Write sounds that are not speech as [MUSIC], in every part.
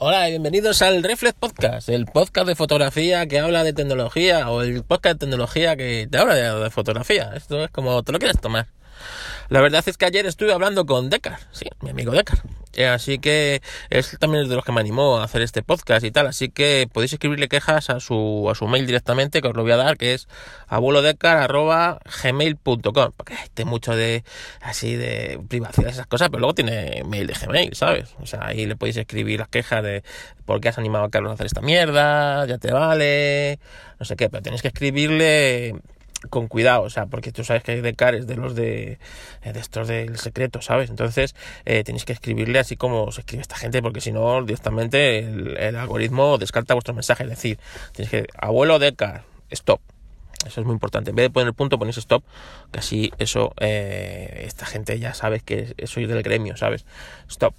Hola y bienvenidos al Reflex Podcast, el podcast de fotografía que habla de tecnología o el podcast de tecnología que te habla de, fotografía. Esto es como te lo quieres tomar. La verdad es que ayer estuve hablando con Decar, sí, mi amigo Decar. Eh, así que es también de los que me animó a hacer este podcast y tal. Así que podéis escribirle quejas a su, a su mail directamente, que os lo voy a dar, que es abuelodecar.gmail.com. Porque hay mucho de así de privacidad, esas cosas, pero luego tiene mail de Gmail, ¿sabes? O sea, ahí le podéis escribir las quejas de por qué has animado a Carlos a hacer esta mierda, ya te vale, no sé qué, pero tenéis que escribirle con cuidado, o sea, porque tú sabes que hay de cares de los de, eh, de estos del secreto, ¿sabes? Entonces eh, tenéis que escribirle así como se escribe esta gente, porque si no, directamente el, algoritmo descarta vuestro mensaje. Es decir, tenéis que, abuelo de car, stop. Eso es muy importante. En vez de poner el punto, ponéis stop, que así eso, eh, esta gente ya sabe que soy del gremio, ¿sabes? Stop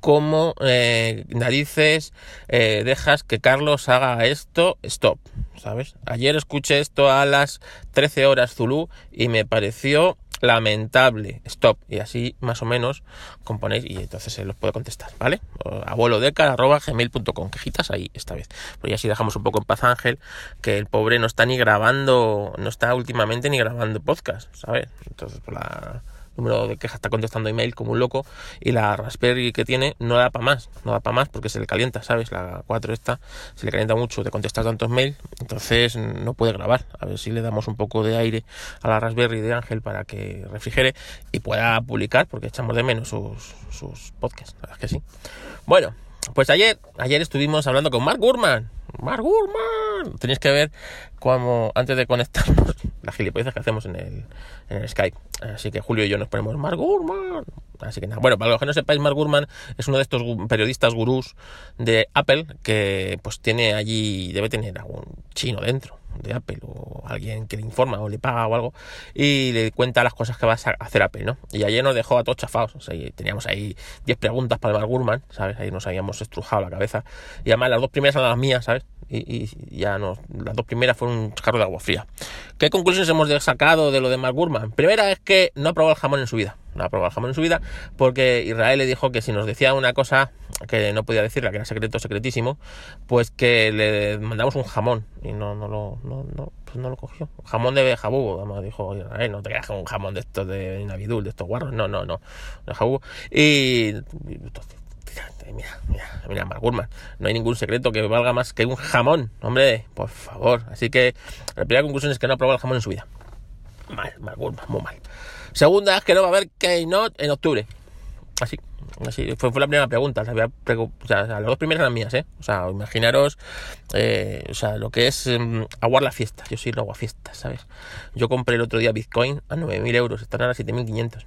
cómo eh, narices eh, dejas que Carlos haga esto, stop, ¿sabes? Ayer escuché esto a las 13 horas Zulu y me pareció lamentable, stop, y así más o menos componéis y entonces se los puede contestar, ¿vale? Gmail.com, quejitas ahí esta vez. Pues ya así dejamos un poco en paz Ángel, que el pobre no está ni grabando, no está últimamente ni grabando podcast, ¿sabes? Entonces, por la número de quejas está contestando email como un loco y la Raspberry que tiene no da para más, no da para más porque se le calienta, ¿sabes? La 4 esta se le calienta mucho de contestar tantos mails, entonces no puede grabar. A ver si le damos un poco de aire a la Raspberry de Ángel para que refrigere y pueda publicar porque echamos de menos sus, sus podcasts, la verdad es que sí. Bueno, pues ayer, ayer estuvimos hablando con Mark Gurman. Mark Gurman. Tenéis que ver cómo, antes de conectarnos, [LAUGHS] las gilipollas que hacemos en el, en el Skype. Así que Julio y yo nos ponemos Mark Gurman. Así que nada. Bueno, para los que no sepáis, Mark Gurman es uno de estos periodistas gurús de Apple que pues tiene allí, debe tener algún chino dentro de Apple o alguien que le informa o le paga o algo y le cuenta las cosas que va a hacer Apple, ¿no? Y ayer nos dejó a todos chafados, o sea, teníamos ahí 10 preguntas para Mark Gurman, ¿sabes? Ahí nos habíamos estrujado la cabeza y además las dos primeras eran las mías, ¿sabes? Y, ya nos, las dos primeras fueron un jarro de agua fría. ¿Qué conclusiones hemos sacado de lo de Mark Gurman? Primera es que no ha probado el jamón en su vida no ha probado el jamón en su vida, porque Israel le dijo que si nos decía una cosa que no podía decirla, que era secreto, secretísimo, pues que le mandamos un jamón, y no, no lo, no, no, pues no lo cogió. Jamón de jabugo, además dijo Israel, no te quedas con un jamón de estos de Navidul, de estos guarros, no, no, no, de jabugo. Y mira, mira, mira, Mark no hay ningún secreto que valga más que un jamón, hombre, por favor. Así que la primera conclusión es que no ha probado el jamón en su vida. Mal, Mark muy mal. Segunda es que no va a haber Keynote en octubre. Así, así fue, la primera pregunta. o sea, las dos primeras eran mías, ¿eh? O sea, imaginaros, eh, o sea, lo que es um, aguar la fiesta. Yo soy el fiesta, ¿sabes? Yo compré el otro día Bitcoin a 9.000 euros, están ahora 7.500.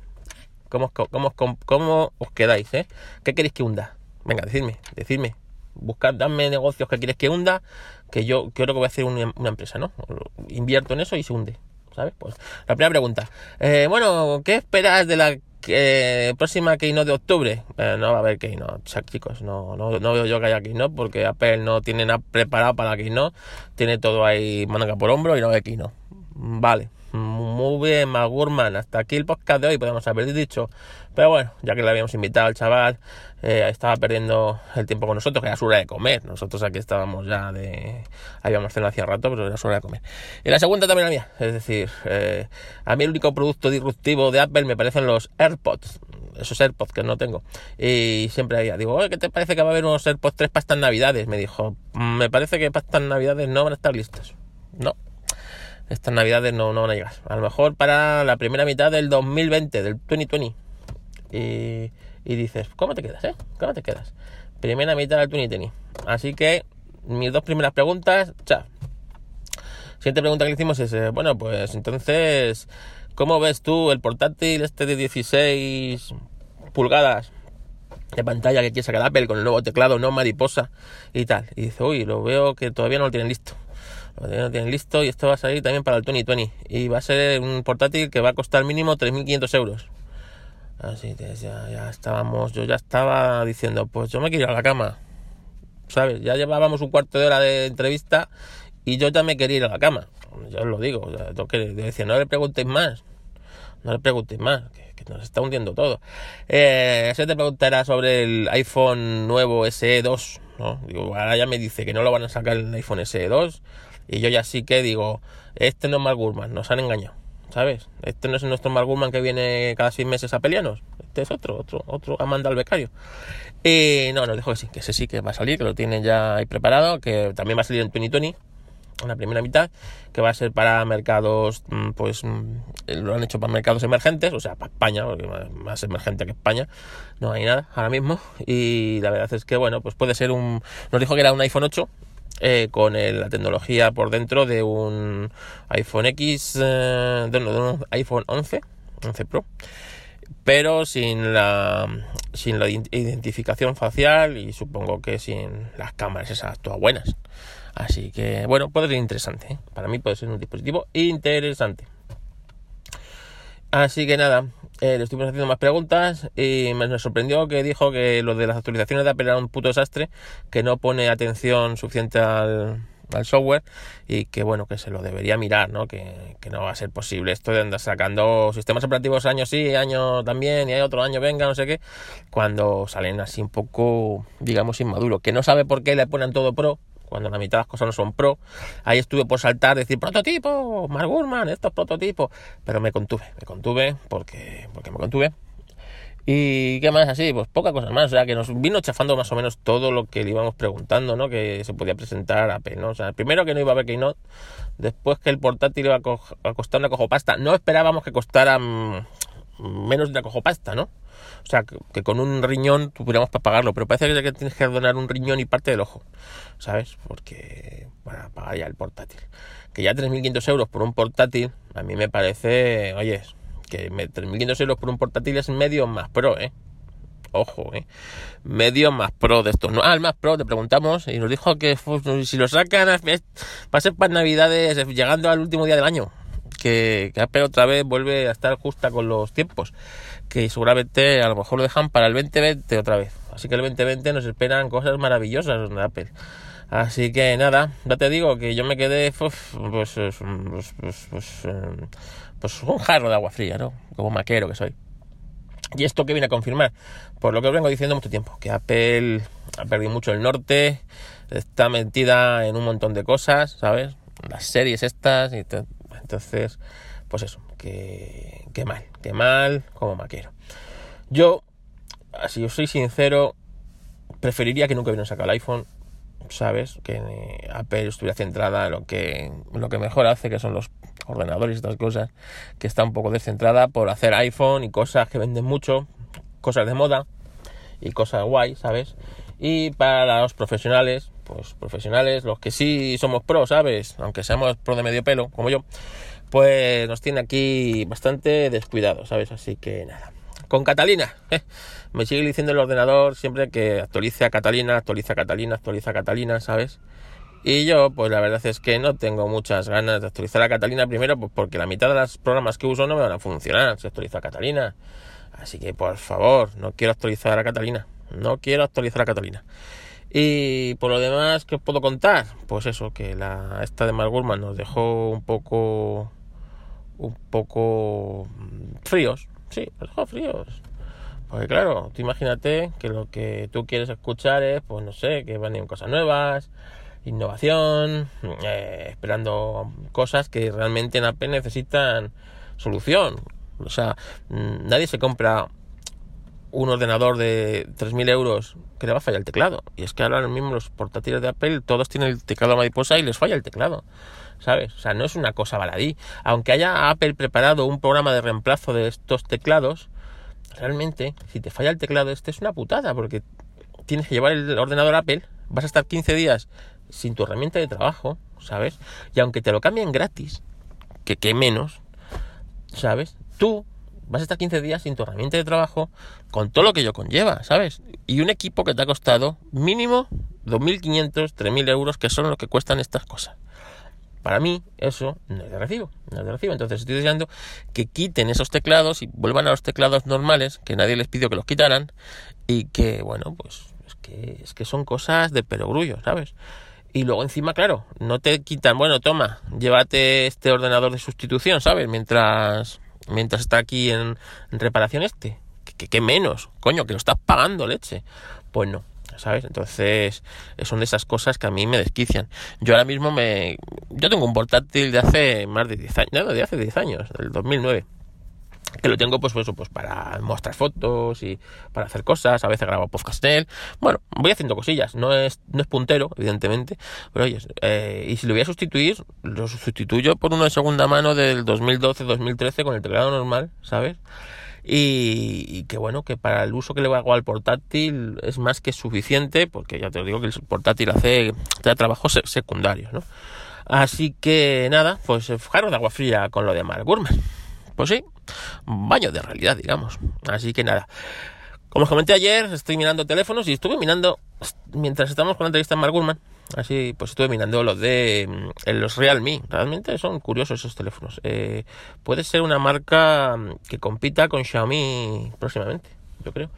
¿Cómo, cómo, cómo, ¿Cómo os quedáis, eh? ¿Qué queréis que hunda? Venga, decidme, decidme. Buscad, dadme negocios que queréis que hunda, que yo creo que voy a hacer una, empresa, ¿no? Invierto en eso y se hunde. ¿sabes? Pues la primera pregunta. Eh, bueno, ¿qué esperas de la eh, próxima Keynote de octubre? Eh, no va a haber Keynote, chicos, no, no, no veo yo que haya Keynote porque Apple no tiene nada preparado para Keynote, tiene todo ahí manga por hombro y no hay Keynote. Vale, muy bien, Magurman. Hasta aquí el podcast de hoy, podemos haber dicho. Pero bueno, ya que le habíamos invitado al chaval, eh, estaba perdiendo el tiempo con nosotros, que era su hora de comer. Nosotros aquí estábamos ya de. Habíamos cenado hacía rato, pero era su hora de comer. Y la segunda también la mía. Es decir, eh, a mí el único producto disruptivo de Apple me parecen los AirPods esos AirPods que no tengo. Y siempre había, digo, ¿qué te parece que va a haber unos AirPods 3 para estas navidades? Me dijo, mm, me parece que para estas navidades no van a estar listos. No, estas navidades no, no van a llegar. A lo mejor para la primera mitad del 2020, del 2020. Y, y dices, ¿cómo te quedas, eh? ¿Cómo te quedas? Primera mitad del 2020. Así que mis dos primeras preguntas, chao. Siguiente pregunta que le hicimos es, eh, bueno, pues entonces, ¿cómo ves tú el portátil este de 16 pulgadas de pantalla que quiere sacar Apple con el nuevo teclado, no mariposa y tal? Y dice, uy, lo veo que todavía no lo tienen listo lo tienen listo y esto va a salir también para el 2020 y va a ser un portátil que va a costar mínimo 3.500 euros. Así que ya, ya estábamos yo ya estaba diciendo pues yo me quiero ir a la cama. Sabes ya llevábamos un cuarto de hora de entrevista y yo ya me quería ir a la cama. Yo os lo digo ya que decir no le preguntéis más. No le preguntéis más que, nos está hundiendo todo. Eh, se te preguntará sobre el iPhone nuevo SE 2, ¿no? Ahora ya me dice que no lo van a sacar el iPhone SE 2 y yo ya sí que digo, este no es Mark Gurman, nos han engañado, ¿sabes? Este no es nuestro Mark Gurman que viene cada seis meses a pelearnos, este es otro, otro, otro Amanda al becario. Y no, nos dijo que sí, que ese sí que va a salir, que lo tiene ya ahí preparado, que también va a salir en 2020 una primera mitad, que va a ser para mercados, mm, pues mm, lo han hecho para mercados emergentes, o sea, para España, porque más emergente que España, no hay nada ahora mismo, y la verdad es que, bueno, pues puede ser un, nos dijo que era un iPhone 8, eh, con la tecnología por dentro de un iPhone X, eh, de, un iPhone 11, 11 Pro, pero sin la, sin la identificación facial y supongo que sin las cámaras esas todas buenas. Así que, bueno, puede ser interesante. ¿eh? Para mí puede ser un dispositivo interesante. Así que nada, eh, le estuvimos haciendo más preguntas y me, sorprendió que dijo que lo de las actualizaciones de Apple era un puto desastre, que no pone atención suficiente al, software y que bueno, que se lo debería mirar, ¿no? Que, que, no va a ser posible esto de andar sacando sistemas operativos año sí, año también y hay otro año venga, no sé qué, cuando salen así un poco, digamos, inmaduros, que no sabe por qué le ponen todo pro, cuando la mitad de las cosas no son pro. Ahí estuve por saltar, decir prototipo, Mark Gurman, estos prototipos, pero me contuve, me contuve porque, porque me contuve. Y qué más así, pues poca cosa más, o sea que nos vino chafando más o menos todo lo que le íbamos preguntando, ¿no? Que se podía presentar a Apple, ¿no? O sea, primero que no iba a haber Keynote, después que el portátil iba a, costar una cojopasta, no esperábamos que costara mm, menos de una cojopasta, ¿no? O sea, que, con un riñón tuviéramos para pagarlo, pero parece que tienes que donar un riñón y parte del ojo, ¿sabes? Porque para pagar ya el portátil. Que ya 3.500 euros por un portátil, a mí me parece, oye, que 3.500 euros por un portátil es medio más pro, ¿eh? Ojo, ¿eh? Medio más pro de estos. No, ah, el más pro, te preguntamos y nos dijo que si lo sacan va a ser para Navidades, llegando al último día del año que, que Apple otra vez vuelve a estar justa con los tiempos, que seguramente a lo mejor lo dejan para el 2020 otra vez. Así que el 2020 nos esperan cosas maravillosas de Apple. Así que nada, ya te digo que yo me quedé pues, pues, pues, pues, pues un jarro de agua fría, ¿no? Como maquero que soy. ¿Y esto que viene a confirmar? Por lo que os vengo diciendo mucho tiempo, que Apple ha perdido mucho el norte, está metida en un montón de cosas, ¿sabes? Las series estas, y entonces, pues eso, que, que mal, que mal como maquero. Yo, si os soy sincero, preferiría que nunca hubiera sacado el iPhone, ¿sabes? Que Apple estuviera centrada en lo que, lo que mejor hace, que son los ordenadores y estas cosas, que está un poco descentrada por hacer iPhone y cosas que venden mucho, cosas de moda y cosas guay, ¿sabes? Y para los profesionales, pues profesionales, los que sí somos pro, ¿sabes? Aunque seamos pro de medio pelo, como yo, pues nos tiene aquí bastante descuidado, ¿sabes? Así que nada. Con Catalina, eh, me sigue diciendo el ordenador siempre que actualice a Catalina, actualiza a Catalina, actualiza a Catalina, ¿sabes? Y yo, pues la verdad es que no tengo muchas ganas de actualizar a Catalina primero, pues porque la mitad de los programas que uso no me van a funcionar si actualizo a Catalina. Así que por favor, no quiero actualizar a Catalina. No quiero actualizar a Catalina. Y por lo demás, ¿qué os puedo contar? Pues eso, que la esta de Mark Gurman nos dejó un poco un poco fríos. Sí, nos dejó fríos. Porque claro, tú imagínate que lo que tú quieres escuchar es, pues no sé, que van a cosas nuevas, innovación, eh, esperando cosas que realmente en Apple necesitan solución. O sea, mm, nadie se compra un ordenador de 3.000 euros que le va a fallar el teclado. Y es que ahora mismo los portátiles de Apple todos tienen el teclado mariposa y les falla el teclado. ¿Sabes? O sea, no es una cosa baladí. Aunque haya Apple preparado un programa de reemplazo de estos teclados, realmente, si te falla el teclado, este es una putada, porque tienes que llevar el ordenador Apple, vas a estar 15 días sin tu herramienta de trabajo, ¿sabes? Y aunque te lo cambien gratis, que qué menos, ¿sabes? Tú vas a estar 15 días sin tu herramienta de trabajo, con todo lo que ello conlleva, ¿sabes? Y un equipo que te ha costado mínimo 2.500, 3.000 euros, que son lo que cuestan estas cosas. Para mí, eso no es de recibo, no es de recibo. Entonces estoy deseando que quiten esos teclados y vuelvan a los teclados normales, que nadie les pidió que los quitaran, y que, bueno, pues es que, es que son cosas de perogrullo, ¿sabes? Y luego encima, claro, no te quitan, bueno, toma, llévate este ordenador de sustitución, ¿sabes? Mientras mientras está aquí en, reparación este. ¿Qué, menos? Coño, que lo estás pagando, leche. Pues no, ¿sabes? Entonces, son de esas cosas que a mí me desquician. Yo ahora mismo me... Yo tengo un portátil de hace más de 10 años, no, de hace 10 años, del 2009 que lo tengo pues, pues, pues para mostrar fotos y para hacer cosas, a veces grabo podcast en él. Bueno, voy haciendo cosillas, no es, no es puntero, evidentemente, pero oye, eh, y si lo voy a sustituir, lo sustituyo por uno de segunda mano del 2012-2013 con el teclado normal, ¿sabes? Y, que bueno, que para el uso que le hago al portátil es más que suficiente, porque ya te digo que el portátil hace, trabajos secundarios, ¿no? Así que nada, pues fijaros de agua fría con lo de Mark Gurman. Pues sí, baño de realidad, digamos. Así que nada. Como os comenté ayer, estoy mirando teléfonos y estuve mirando, mientras estábamos con la entrevista en Mark Gurman, así pues estuve mirando los de mm, los Realme. Realmente son curiosos esos teléfonos. Eh, puede ser una marca mm, que compita con Xiaomi próximamente, yo creo.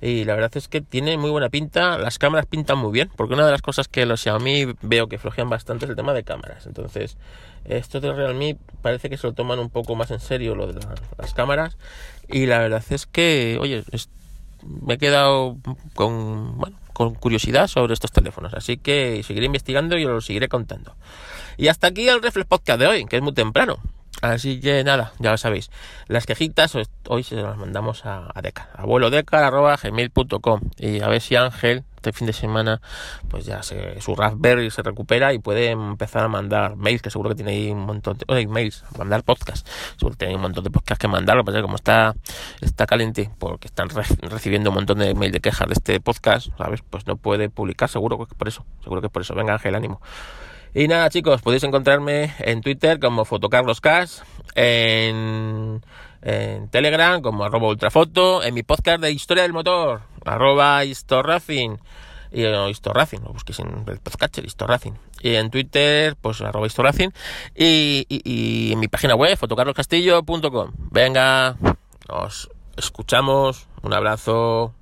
Y la verdad es que tiene muy buena pinta, las cámaras pintan muy bien, porque una de las cosas que los Xiaomi veo que flojean bastante es el tema de cámaras. Entonces, estos de Realme parece que se lo toman un poco más en serio lo de las cámaras. Y la verdad es que, oye, me he quedado con, bueno, con curiosidad sobre estos teléfonos. Así que seguiré investigando y os lo seguiré contando. Y hasta aquí el Reflex Podcast de hoy, que es muy temprano. Así que nada, ya lo sabéis. Las quejitas hoy se las mandamos a, a Deca, gmail.com y a ver si Ángel este fin de semana pues ya se, su Raspberry se recupera y puede empezar a mandar mails, que seguro que tiene ahí un montón de mails, mandar podcasts, seguro que tiene un montón de podcasts que mandar, lo que es como está, está caliente, porque están recibiendo un montón de mails de quejas de este podcast, ¿sabes? Pues no puede publicar, seguro que es por eso, seguro que es por eso. Venga Ángel, ánimo. Y nada, chicos, podéis encontrarme en Twitter como FotocarlosCas, en, en Telegram como arroba ultrafoto, en mi podcast de Historia del Motor, arroba historracing, y no, historracing, lo busquéis en el podcatcher, historracing. Y en Twitter, pues arroba historracing, y, y, en mi página web, fotocarloscastillo.com. Venga, nos escuchamos, un abrazo.